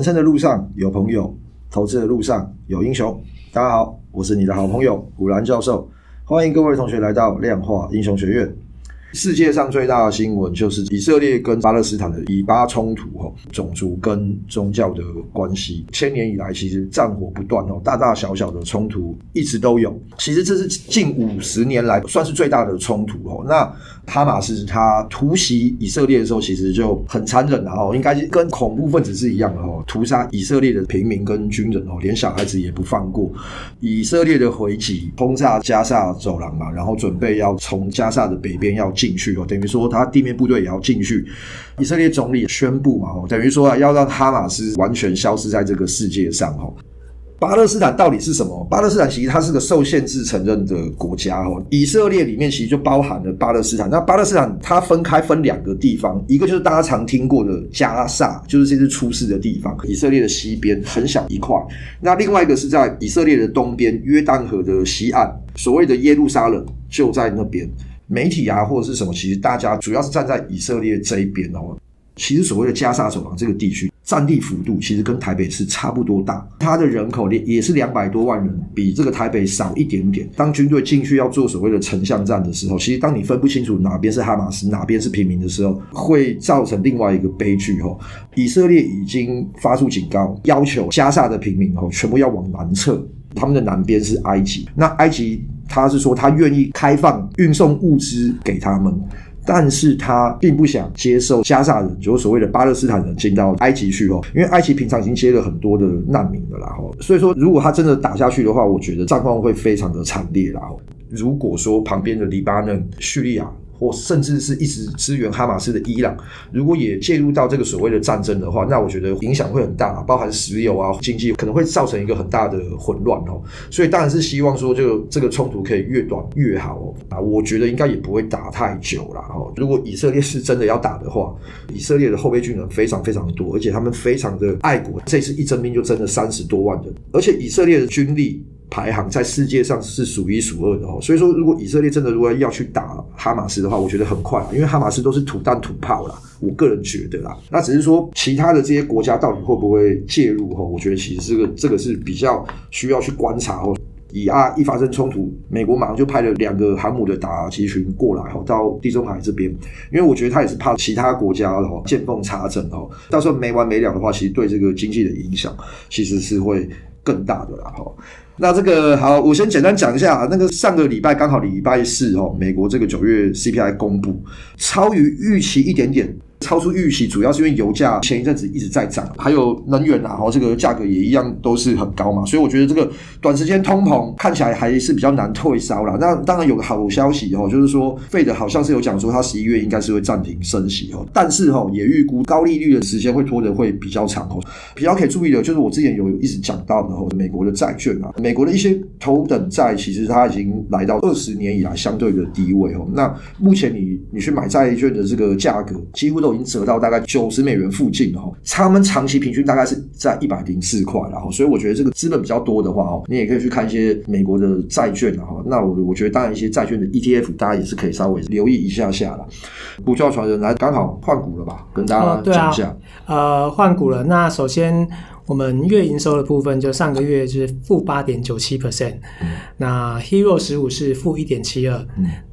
人生的路上有朋友，投资的路上有英雄。大家好，我是你的好朋友古兰教授，欢迎各位同学来到量化英雄学院。世界上最大的新闻就是以色列跟巴勒斯坦的以巴冲突，哈，种族跟宗教的关系，千年以来其实战火不断，哦，大大小小的冲突一直都有。其实这是近五十年来算是最大的冲突，哦。那哈马斯他突袭以色列的时候，其实就很残忍了，哦，应该跟恐怖分子是一样的，哦，屠杀以色列的平民跟军人，哦，连小孩子也不放过。以色列的回击轰炸加萨走廊嘛，然后准备要从加萨的北边要。进去哦，等于说他地面部队也要进去。以色列总理宣布嘛，等于说啊，要让哈马斯完全消失在这个世界上哦。巴勒斯坦到底是什么？巴勒斯坦其实它是个受限制承认的国家哦。以色列里面其实就包含了巴勒斯坦。那巴勒斯坦它分开分两个地方，一个就是大家常听过的加萨，就是这次出事的地方，以色列的西边很小一块。那另外一个是在以色列的东边，约旦河的西岸，所谓的耶路撒冷就在那边。媒体啊，或者是什么，其实大家主要是站在以色列这一边哦。其实所谓的加萨走廊这个地区，占地幅度其实跟台北市差不多大，它的人口也也是两百多万人，比这个台北少一点点。当军队进去要做所谓的城乡战的时候，其实当你分不清楚哪边是哈马斯，哪边是平民的时候，会造成另外一个悲剧哦。以色列已经发出警告，要求加沙的平民哦全部要往南撤，他们的南边是埃及，那埃及。他是说，他愿意开放运送物资给他们，但是他并不想接受加沙人，就是所谓的巴勒斯坦人进到埃及去哦，因为埃及平常已经接了很多的难民了啦吼，所以说如果他真的打下去的话，我觉得战况会非常的惨烈啦。如果说旁边的黎巴嫩、叙利亚。或甚至是一直支援哈马斯的伊朗，如果也介入到这个所谓的战争的话，那我觉得影响会很大，包含石油啊、经济可能会造成一个很大的混乱哦。所以当然是希望说，就这个冲突可以越短越好哦。啊，我觉得应该也不会打太久了哦。如果以色列是真的要打的话，以色列的后备军人非常非常多，而且他们非常的爱国，这次一征兵就征了三十多万人，而且以色列的军力。排行在世界上是数一数二的哦，所以说如果以色列真的如果要去打哈马斯的话，我觉得很快，因为哈马斯都是土弹土炮啦，我个人觉得啦，那只是说其他的这些国家到底会不会介入哈？我觉得其实这个这个是比较需要去观察哦。以啊一发生冲突，美国马上就派了两个航母的打击群过来哈，到地中海这边，因为我觉得他也是怕其他国家哈见缝插针哈，到时候没完没了的话，其实对这个经济的影响其实是会更大的啦哈。那这个好，我先简单讲一下啊，那个上个礼拜刚好礼拜四哦，美国这个九月 CPI 公布，超于预期一点点。超出预期，主要是因为油价前一阵子一直在涨，还有能源啊，这个价格也一样都是很高嘛，所以我觉得这个短时间通膨看起来还是比较难退烧啦。那当然有个好消息哦，就是说，Fed 好像是有讲说，它十一月应该是会暂停升息哦，但是哈也预估高利率的时间会拖得会比较长哦。比较可以注意的就是我之前有一直讲到的哦，美国的债券啊，美国的一些头等债其实它已经来到二十年以来相对的低位哦。那目前你你去买债券的这个价格几乎都。已经折到大概九十美元附近了哈，他们长期平均大概是在一百零四块然后，所以我觉得这个资本比较多的话哦，你也可以去看一些美国的债券哈。那我我觉得当然一些债券的 ETF，大家也是可以稍微留意一下下了。股票传人来刚好换股了吧，跟大家讲一下。呃，呃，换股了。那首先我们月营收的部分，就上个月就是负八点九七 percent，那 Hero 十五是负一点七二。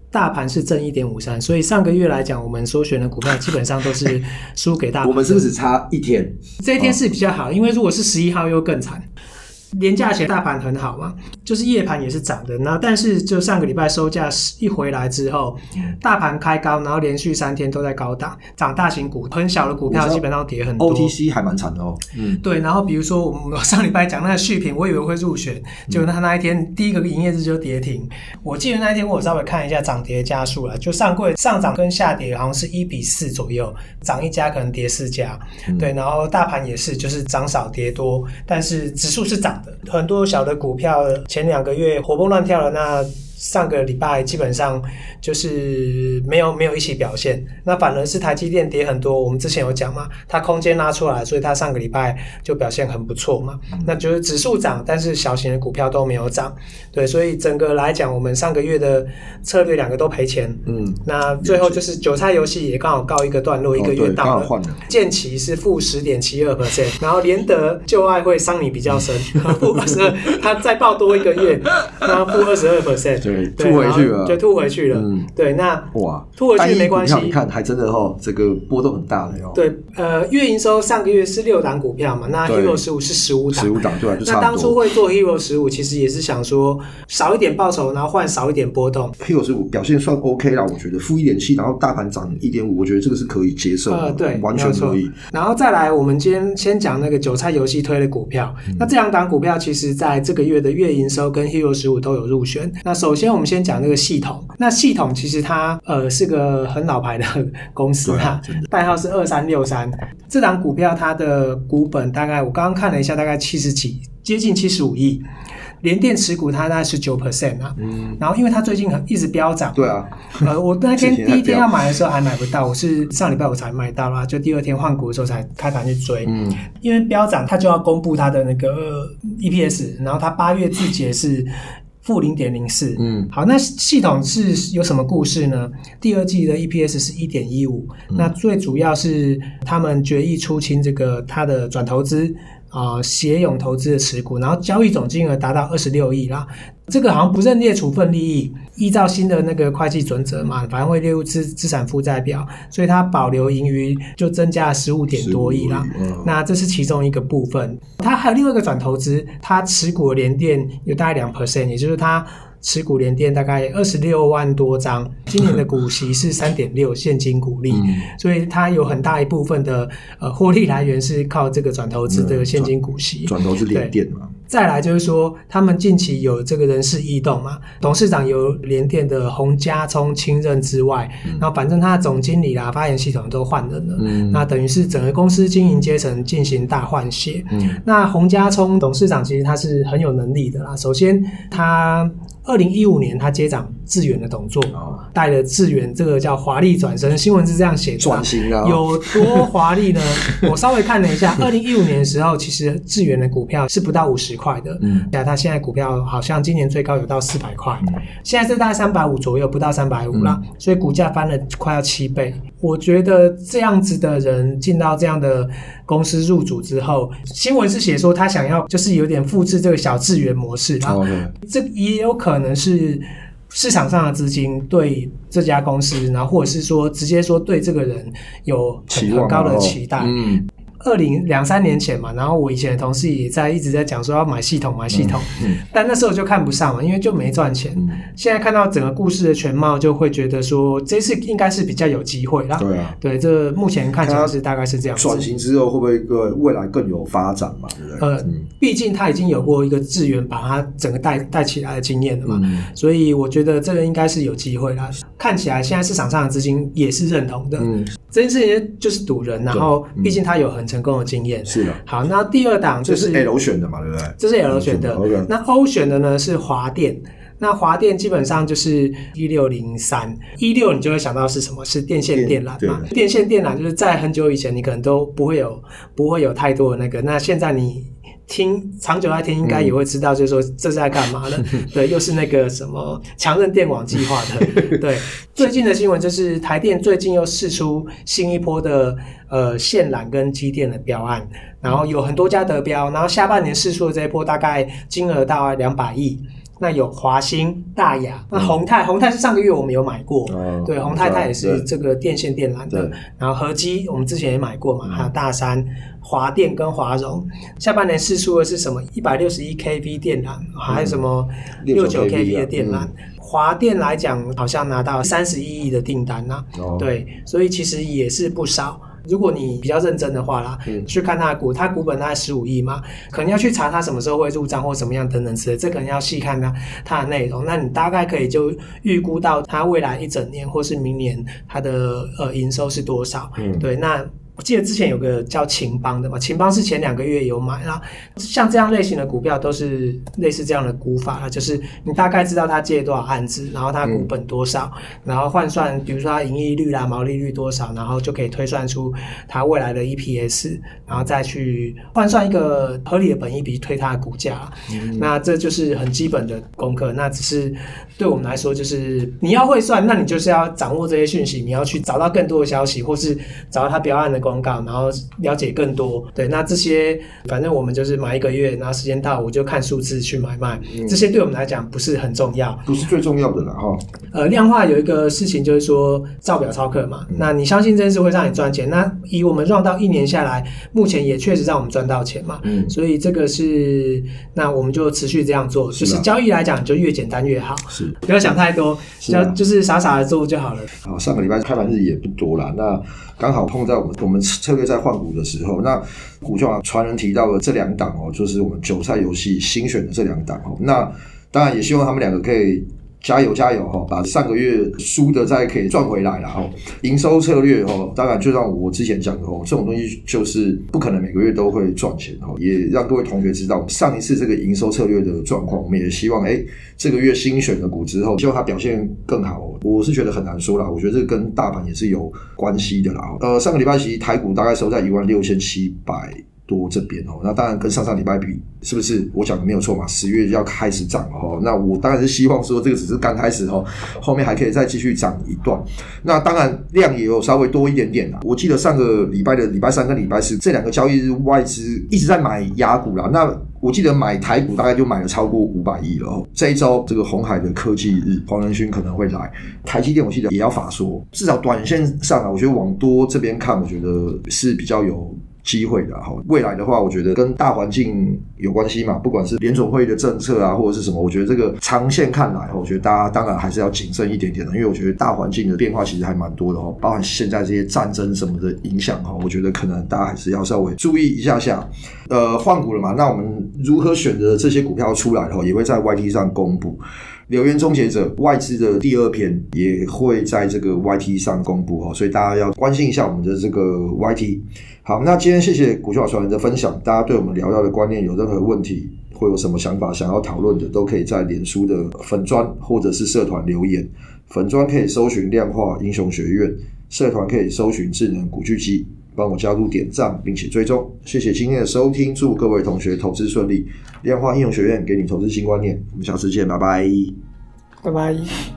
大盘是正一点五三，所以上个月来讲，我们所选的股票基本上都是 输给大盘。我们是不是只差一天？这一天是比较好，因为如果是十一号又更惨。连假前大盘很好嘛，就是夜盘也是涨的。那但是就上个礼拜收假一回来之后，大盘开高，然后连续三天都在高档，涨大型股，很小的股票基本上跌很多。OTC 还蛮惨的哦。嗯，对。然后比如说我们上礼拜讲那个续品，我以为会入选，结果他那一天第一个营业日就跌停。我记得那一天我稍微看一下涨跌家数了，就上柜上涨跟下跌好像是一比四左右，涨一家可能跌四家。对，然后大盘也是，就是涨少跌多，但是指数是涨。很多小的股票前两个月活蹦乱跳的，那上个礼拜基本上就是没有没有一起表现，那反而是台积电跌很多。我们之前有讲嘛，它空间拉出来，所以它上个礼拜就表现很不错嘛。那就是指数涨，但是小型的股票都没有涨。对，所以整个来讲，我们上个月的策略两个都赔钱。嗯，那最后就是韭菜游戏也刚好告一个段落，哦、一个月到了。建奇是负十点七二 percent，然后联德旧爱会伤你比较深，负二十二，他再报多一个月，那负二十二 percent。对，吐回去了，就吐回去了。嗯，对，那哇，吐回去没关系。你看，还真的哈，这个波动很大的哟。对，呃，月营收上个月是六档股票嘛，那 Hero 十五是十五档，十五档对，那当初会做 Hero 十五，其实也是想说少一点报酬，然后换少一点波动。Hero 十五表现算 OK 啦，我觉得负一点七，然后大盘涨一点五，我觉得这个是可以接受的。呃，对，完全可以。然后再来，我们今天先讲那个韭菜游戏推的股票。那这两档股票其实在这个月的月营收跟 Hero 十五都有入选。那首先我们先讲那个。系统，那系统其实它呃是个很老牌的公司哈，代号是二三六三。这档股票它的股本大概我刚刚看了一下，大概七十几，接近七十五亿。联电持股它大概是九 percent 啊，嗯，然后因为它最近很一直飙涨，对啊，呃，我那天 第一天要买的时候还买不到，我是上礼拜我才买到啦，就第二天换股的时候才开盘去追，嗯，因为飙涨它就要公布它的那个 EPS，然后它八月自结是。负零点零四，嗯，好，那系统是有什么故事呢？第二季的 EPS 是一点一五，那最主要是他们决议出清这个他的转投资。啊，协永投资的持股，然后交易总金额达到二十六亿啦。这个好像不认列处分利益，依照新的那个会计准则嘛，反正会列入资资产负债表，所以它保留盈余就增加了十五点多亿啦。嗯、那这是其中一个部分。它还有另外一个转投资，它持股联电有大概两 percent，也就是它。持股联电大概二十六万多张，今年的股息是三点六现金股利，嗯、所以它有很大一部分的呃获利来源是靠这个转投资的现金股息。转、嗯、投资联电嘛。再来就是说，他们近期有这个人事异动嘛，董事长由联电的洪家聪亲任之外，嗯、然后反正他的总经理啦、发言系统都换人了，嗯、那等于是整个公司经营阶层进行大换血。嗯、那洪家聪董事长其实他是很有能力的啦，首先他。二零一五年，他接掌智原的董座，带了智原这个叫华丽转身。新闻是这样写的，转型了，有多华丽呢？我稍微看了一下，二零一五年的时候，其实智原的股票是不到五十块的，嗯，那他现在股票好像今年最高有到四百块，嗯、现在是大概三百五左右，不到三百五啦，嗯、所以股价翻了快要七倍。我觉得这样子的人进到这样的公司入主之后，新闻是写说他想要就是有点复制这个小智源模式啊，这也有可能是市场上的资金对这家公司，然后或者是说直接说对这个人有很很高的期待。嗯。二零两三年前嘛，然后我以前的同事也在一直在讲说要买系统买系统，但那时候就看不上嘛，因为就没赚钱。嗯、现在看到整个故事的全貌，就会觉得说这次应该是比较有机会啦。对啊，对，这目前看起来是大概是这样。转型之后会不会个未来更有发展嘛？对不对？呃，嗯、毕竟他已经有过一个资源把他整个带带起来的经验了嘛，嗯、所以我觉得这个应该是有机会啦。看起来现在市场上的资金也是认同的。嗯，这件事情就是赌人，然后毕竟他有很成功的经验。是的。好，那第二档就是，这是 L 选的嘛，对不对？这是 L 选的。嗯、那 O 选的呢是华电。那华电基本上就是一六零三一六，你就会想到是什么？是电线电缆嘛？电线电缆就是在很久以前，你可能都不会有不会有太多的那个。那现在你。听长久来听，应该也会知道，就是说这是在干嘛的？嗯、对，又是那个什么强韧电网计划的。对，最近的新闻就是台电最近又试出新一波的呃线缆跟机电的标案，然后有很多家得标，然后下半年试出的这一波大概金额大概两百亿。那有华兴、大雅，那宏泰，宏泰是上个月我们有买过，嗯、对，宏泰它也是这个电线电缆的。然后合基我们之前也买过嘛，还有大山、华电跟华荣，下半年试出的是什么？一百六十一 kV 电缆，还有什么六九 kV 的电缆？嗯、华电来讲，好像拿到三十一亿的订单呐、啊，哦、对，所以其实也是不少。如果你比较认真的话啦，嗯、去看它的股，它股本大概十五亿嘛，可能要去查它什么时候会入账或怎么样等等之类，这可能要细看它它的内容。那你大概可以就预估到它未来一整年或是明年它的呃营收是多少？嗯、对，那我记得之前有个叫秦邦的嘛，秦邦是前两个月有买啦。像这样类型的股票都是类似这样的估法，就是你大概知道它借多少案子，然后它股本多少，嗯、然后换算，比如说它盈利率啦、毛利率多少，然后就可以推算出它未来的 EPS，然后再去换算一个合理的本益比推它的股价。嗯、那这就是很基本的功课。那只是对我们来说，就是你要会算，那你就是要掌握这些讯息，你要去找到更多的消息，或是找到它标案的。广告，然后了解更多。对，那这些反正我们就是买一个月，然后时间到我就看数字去买卖。嗯、这些对我们来讲不是很重要，不是最重要的了哈。呃，量化有一个事情就是说照表操课嘛。嗯、那你相信这件事会让你赚钱？那以我们 run 到一年下来，目前也确实让我们赚到钱嘛。嗯，所以这个是那我们就持续这样做。就是交易来讲，就越简单越好。是，不要想太多，只要、啊、就是傻傻的做就好了。好，上个礼拜开盘日也不多了，那刚好碰在我们我们。策略在换股的时候，那股票传人提到的这两档哦，就是我们韭菜游戏新选的这两档哦。那当然也希望他们两个可以。加油加油哈，把上个月输的再可以赚回来了哈。营收策略哈，当然就像我之前讲的哦，这种东西就是不可能每个月都会赚钱哈。也让各位同学知道，上一次这个营收策略的状况，我们也希望哎，这个月新选的股之后，希望它表现更好。我是觉得很难说啦，我觉得这个跟大盘也是有关系的啦。呃，上个礼拜其实台股大概收在一万六千七百。多这边哦，那当然跟上上礼拜比，是不是我讲的没有错嘛？十月要开始涨哦，那我当然是希望说这个只是刚开始哦，后面还可以再继续涨一段。那当然量也有稍微多一点点啦。我记得上个礼拜的礼拜三跟礼拜四这两个交易日，外资一直在买亚股啦。那我记得买台股大概就买了超过五百亿了哦。这一周这个红海的科技日，黄仁勋可能会来，台积电我记得也要法说，至少短线上啊，我觉得往多这边看，我觉得是比较有。机会的哈，未来的话，我觉得跟大环境有关系嘛，不管是联总会的政策啊，或者是什么，我觉得这个长线看来，我觉得大家当然还是要谨慎一点点的，因为我觉得大环境的变化其实还蛮多的哈，包含现在这些战争什么的影响哈，我觉得可能大家还是要稍微注意一下下。呃，换股了嘛，那我们如何选择这些股票出来哈，也会在 YT 上公布。流言终结者外资的第二篇也会在这个 YT 上公布哈，所以大家要关心一下我们的这个 YT。好，那今天谢谢股票传人的分享，大家对我们聊到的观念有任何问题，或有什么想法想要讨论的，都可以在脸书的粉专或者是社团留言。粉专可以搜寻量化英雄学院，社团可以搜寻智能股巨基。帮我加入点赞，并且追踪，谢谢今天的收听，祝各位同学投资顺利。量化应用学院给你投资新观念，我们下次见，拜拜，拜拜。